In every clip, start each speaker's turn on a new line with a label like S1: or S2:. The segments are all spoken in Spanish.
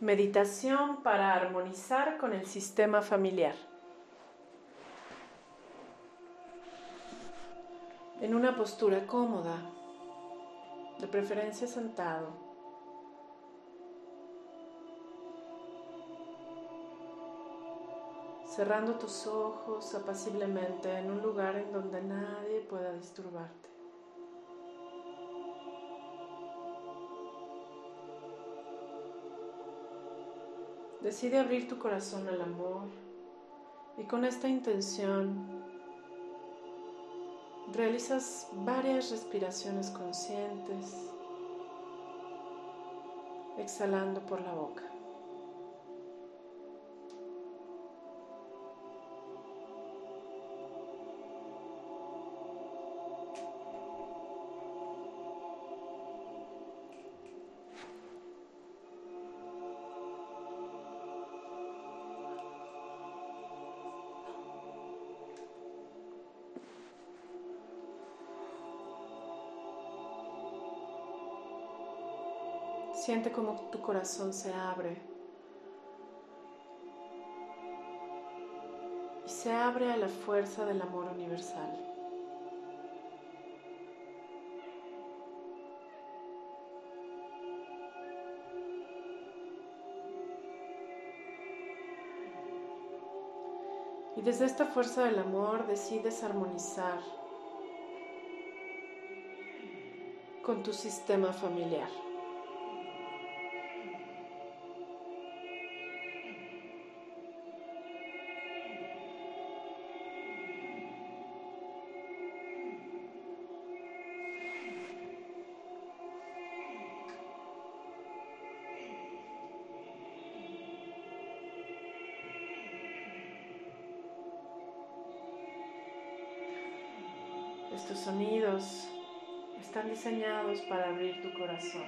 S1: Meditación para armonizar con el sistema familiar. En una postura cómoda, de preferencia sentado. Cerrando tus ojos apaciblemente en un lugar en donde nadie pueda disturbarte. Decide abrir tu corazón al amor y con esta intención realizas varias respiraciones conscientes, exhalando por la boca. Siente como tu corazón se abre y se abre a la fuerza del amor universal. Y desde esta fuerza del amor decides armonizar con tu sistema familiar. Estos sonidos están diseñados para abrir tu corazón.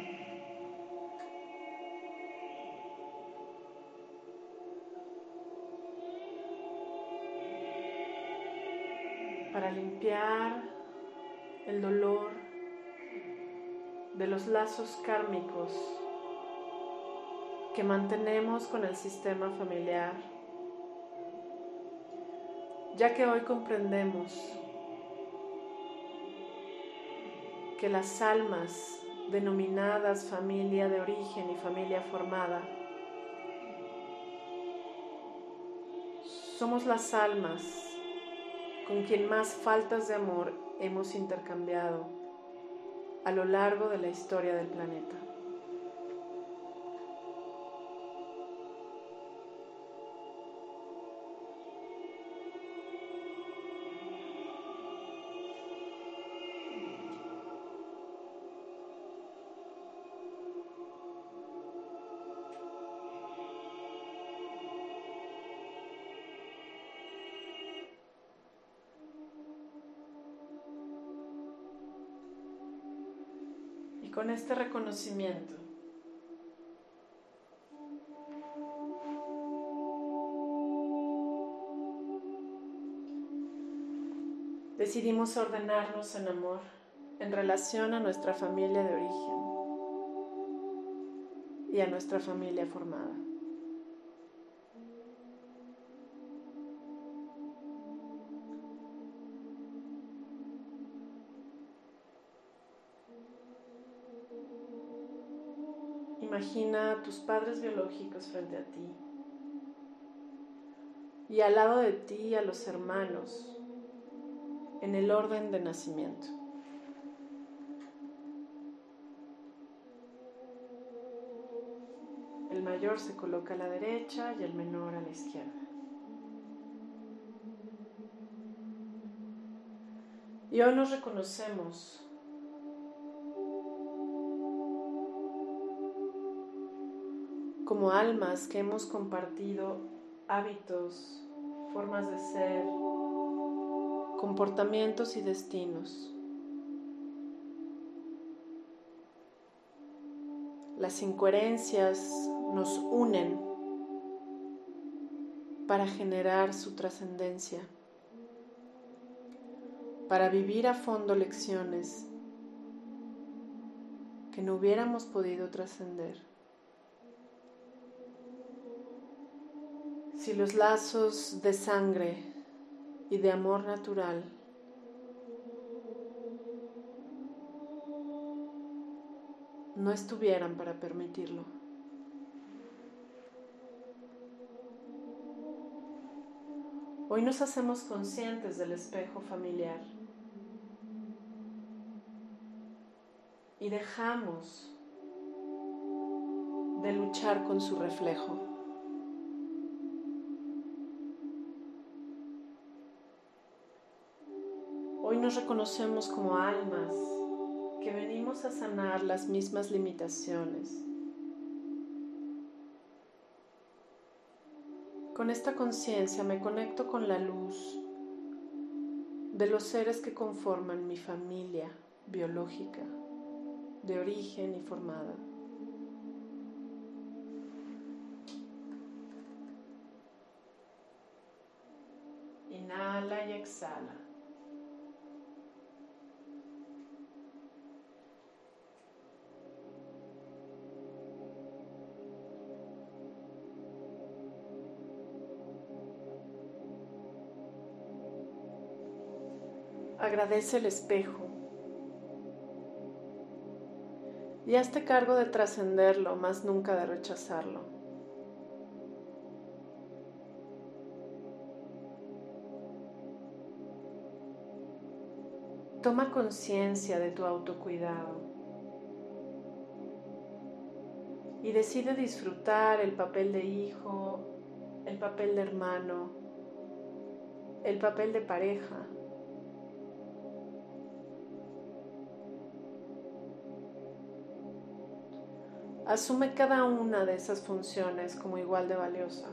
S1: Para limpiar el dolor de los lazos kármicos que mantenemos con el sistema familiar, ya que hoy comprendemos que las almas denominadas familia de origen y familia formada somos las almas con quien más faltas de amor hemos intercambiado a lo largo de la historia del planeta. Con este reconocimiento decidimos ordenarnos en amor en relación a nuestra familia de origen y a nuestra familia formada. Imagina a tus padres biológicos frente a ti y al lado de ti a los hermanos en el orden de nacimiento. El mayor se coloca a la derecha y el menor a la izquierda. Y hoy nos reconocemos como almas que hemos compartido hábitos, formas de ser, comportamientos y destinos. Las incoherencias nos unen para generar su trascendencia, para vivir a fondo lecciones que no hubiéramos podido trascender Si los lazos de sangre y de amor natural no estuvieran para permitirlo. Hoy nos hacemos conscientes del espejo familiar y dejamos de luchar con su reflejo. Nos reconocemos como almas que venimos a sanar las mismas limitaciones. Con esta conciencia me conecto con la luz de los seres que conforman mi familia biológica, de origen y formada. Inhala y exhala. Agradece el espejo y hazte cargo de trascenderlo, más nunca de rechazarlo. Toma conciencia de tu autocuidado y decide disfrutar el papel de hijo, el papel de hermano, el papel de pareja. Asume cada una de esas funciones como igual de valiosa.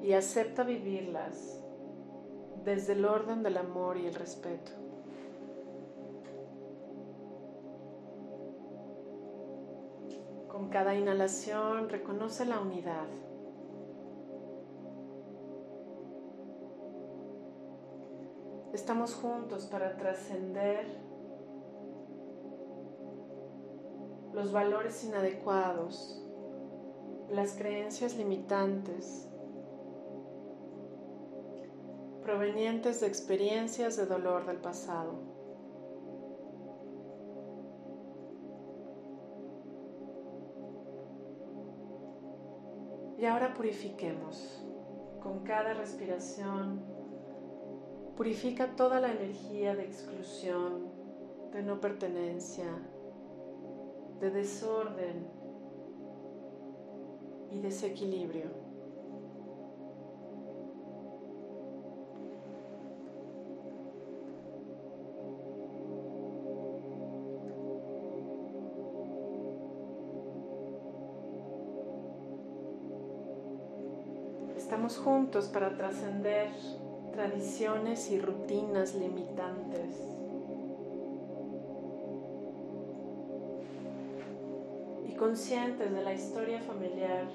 S1: Y acepta vivirlas desde el orden del amor y el respeto. Con cada inhalación reconoce la unidad. Estamos juntos para trascender los valores inadecuados, las creencias limitantes provenientes de experiencias de dolor del pasado. Y ahora purifiquemos con cada respiración Purifica toda la energía de exclusión, de no pertenencia, de desorden y desequilibrio. Estamos juntos para trascender tradiciones y rutinas limitantes. Y conscientes de la historia familiar,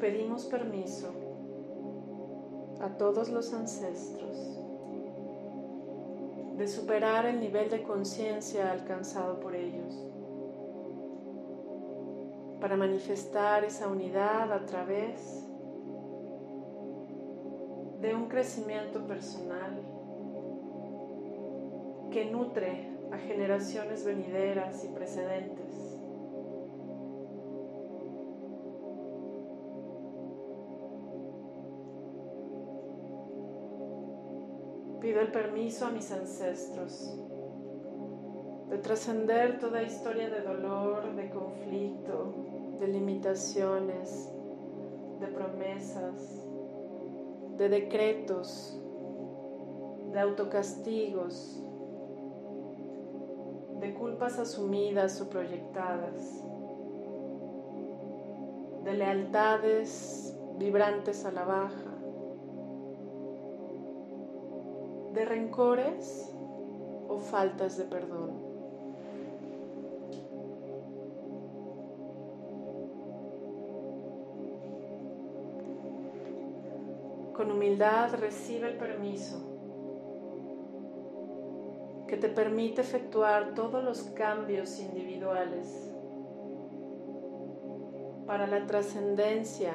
S1: pedimos permiso a todos los ancestros de superar el nivel de conciencia alcanzado por ellos para manifestar esa unidad a través de un crecimiento personal que nutre a generaciones venideras y precedentes. Pido el permiso a mis ancestros de trascender toda historia de dolor, de conflicto, de limitaciones, de promesas, de decretos, de autocastigos, de culpas asumidas o proyectadas, de lealtades vibrantes a la baja, de rencores o faltas de perdón. Con humildad recibe el permiso que te permite efectuar todos los cambios individuales para la trascendencia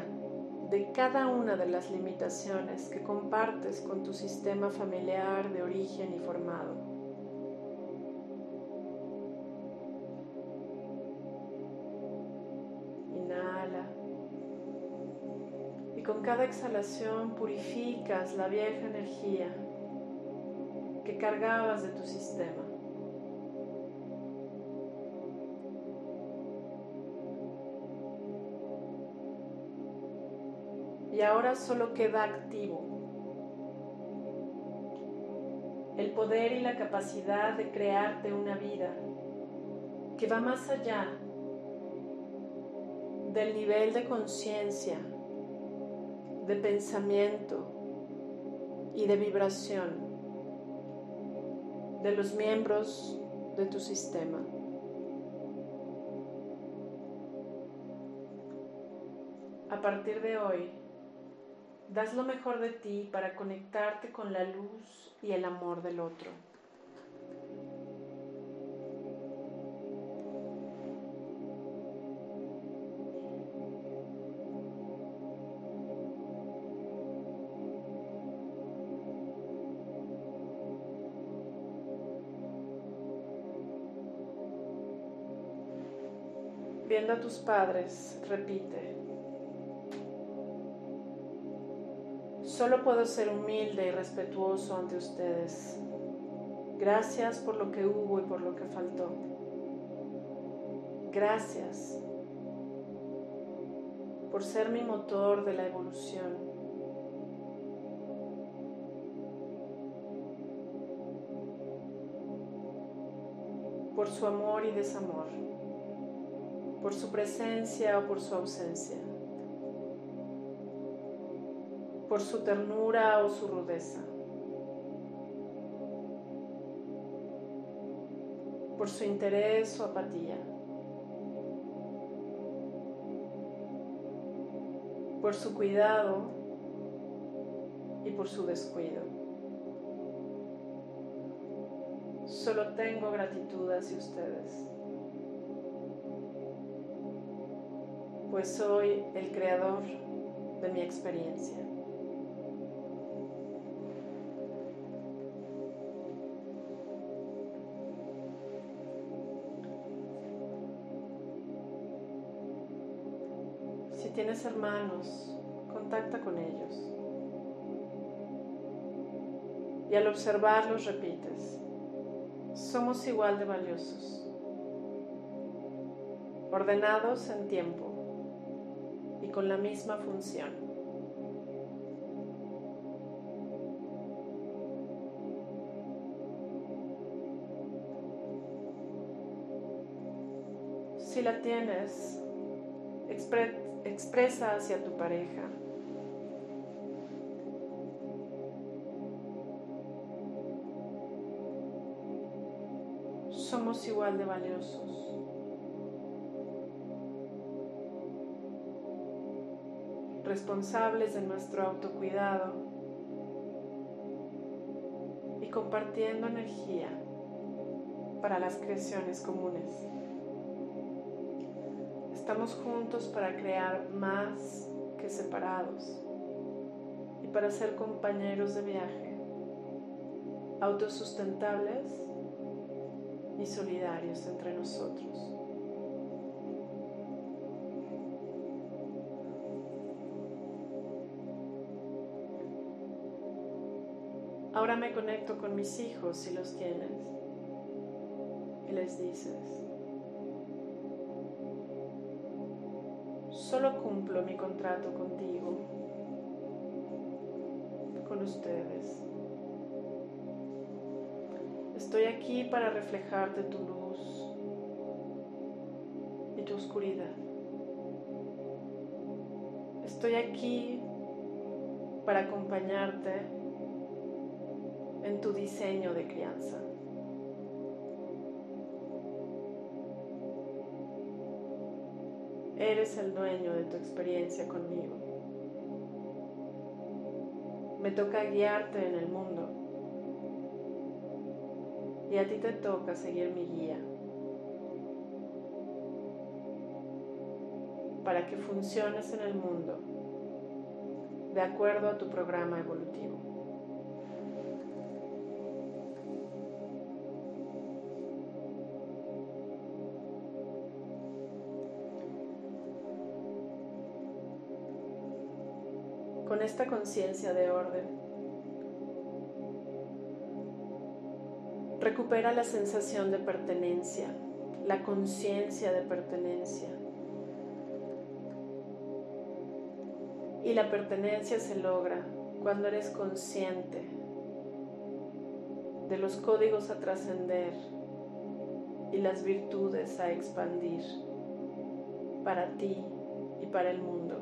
S1: de cada una de las limitaciones que compartes con tu sistema familiar de origen y formado. Cada exhalación purificas la vieja energía que cargabas de tu sistema. Y ahora solo queda activo el poder y la capacidad de crearte una vida que va más allá del nivel de conciencia, de pensamiento y de vibración de los miembros de tu sistema. A partir de hoy, das lo mejor de ti para conectarte con la luz y el amor del otro. Viendo a tus padres, repite. Solo puedo ser humilde y respetuoso ante ustedes. Gracias por lo que hubo y por lo que faltó. Gracias por ser mi motor de la evolución. Por su amor y desamor por su presencia o por su ausencia, por su ternura o su rudeza, por su interés o apatía, por su cuidado y por su descuido. Solo tengo gratitud hacia ustedes. Pues soy el creador de mi experiencia. Si tienes hermanos, contacta con ellos. Y al observarlos repites, somos igual de valiosos, ordenados en tiempo con la misma función. Si la tienes, expresa hacia tu pareja. Somos igual de valiosos. Responsables de nuestro autocuidado y compartiendo energía para las creaciones comunes. Estamos juntos para crear más que separados y para ser compañeros de viaje, autosustentables y solidarios entre nosotros. Ahora me conecto con mis hijos si los tienes y les dices, solo cumplo mi contrato contigo, con ustedes. Estoy aquí para reflejarte tu luz y tu oscuridad. Estoy aquí para acompañarte en tu diseño de crianza. Eres el dueño de tu experiencia conmigo. Me toca guiarte en el mundo. y a ti te toca seguir mi guía para que funciones en el mundo de acuerdo a tu programa evolutivo. Esta conciencia de orden, recupera la sensación de pertenencia, la conciencia de pertenencia Y la pertenencia se logra cuando eres consciente de los códigos a trascender y las virtudes a expandir para ti y para el mundo.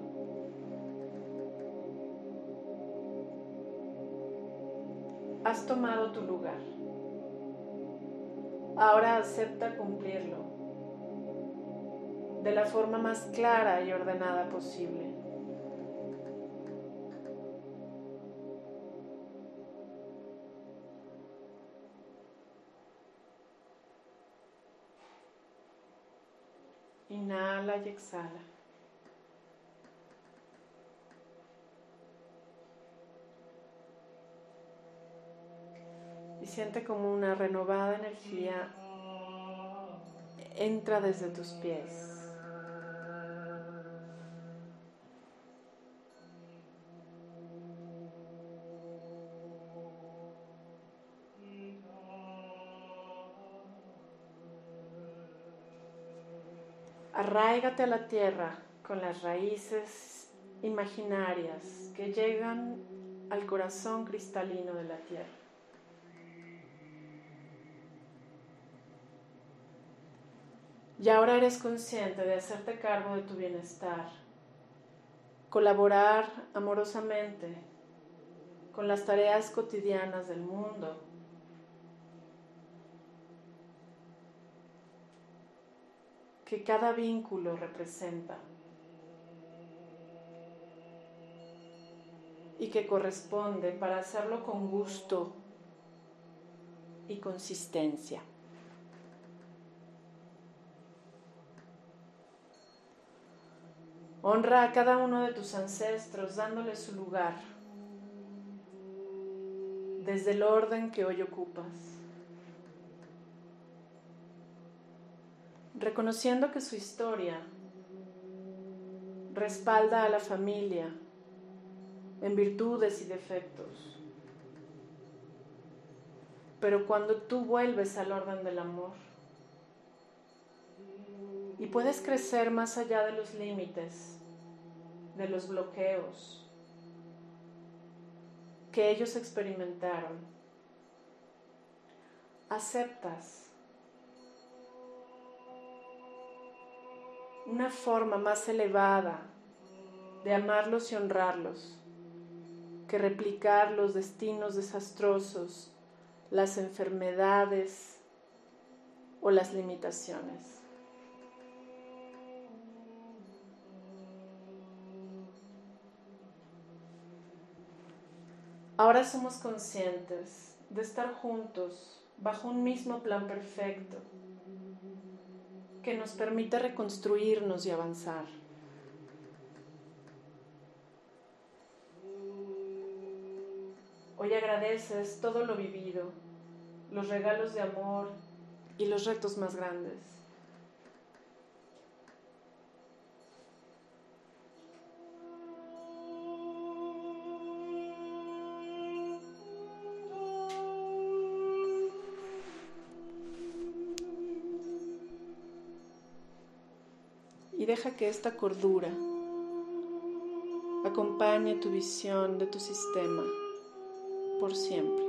S1: Has tomado tu lugar. Ahora acepta cumplirlo de la forma más clara y ordenada posible. Inhala y exhala. Siente como una renovada energía entra desde tus pies. Arraigate a la tierra con las raíces imaginarias que llegan al corazón cristalino de la tierra. Y ahora eres consciente de hacerte cargo de tu bienestar, colaborar amorosamente con las tareas cotidianas del mundo que cada vínculo representa y que corresponde para hacerlo con gusto y consistencia. Honra a cada uno de tus ancestros dándole su lugar desde el orden que hoy ocupas. reconociendo que su historia respalda a la familia en virtudes y defectos. Pero cuando tú vuelves al orden del amor y puedes crecer más allá de los límites, de los bloqueos que ellos experimentaron, aceptas una forma más elevada de amarlos y honrarlos que replicar los destinos desastrosos, las enfermedades o las limitaciones. Ahora somos conscientes de estar juntos bajo un mismo plan perfecto que nos permite reconstruirnos y avanzar. Hoy agradeces todo lo vivido, los regalos de amor y los retos más grandes. Deja que esta cordura acompañe tu visión de tu sistema por siempre.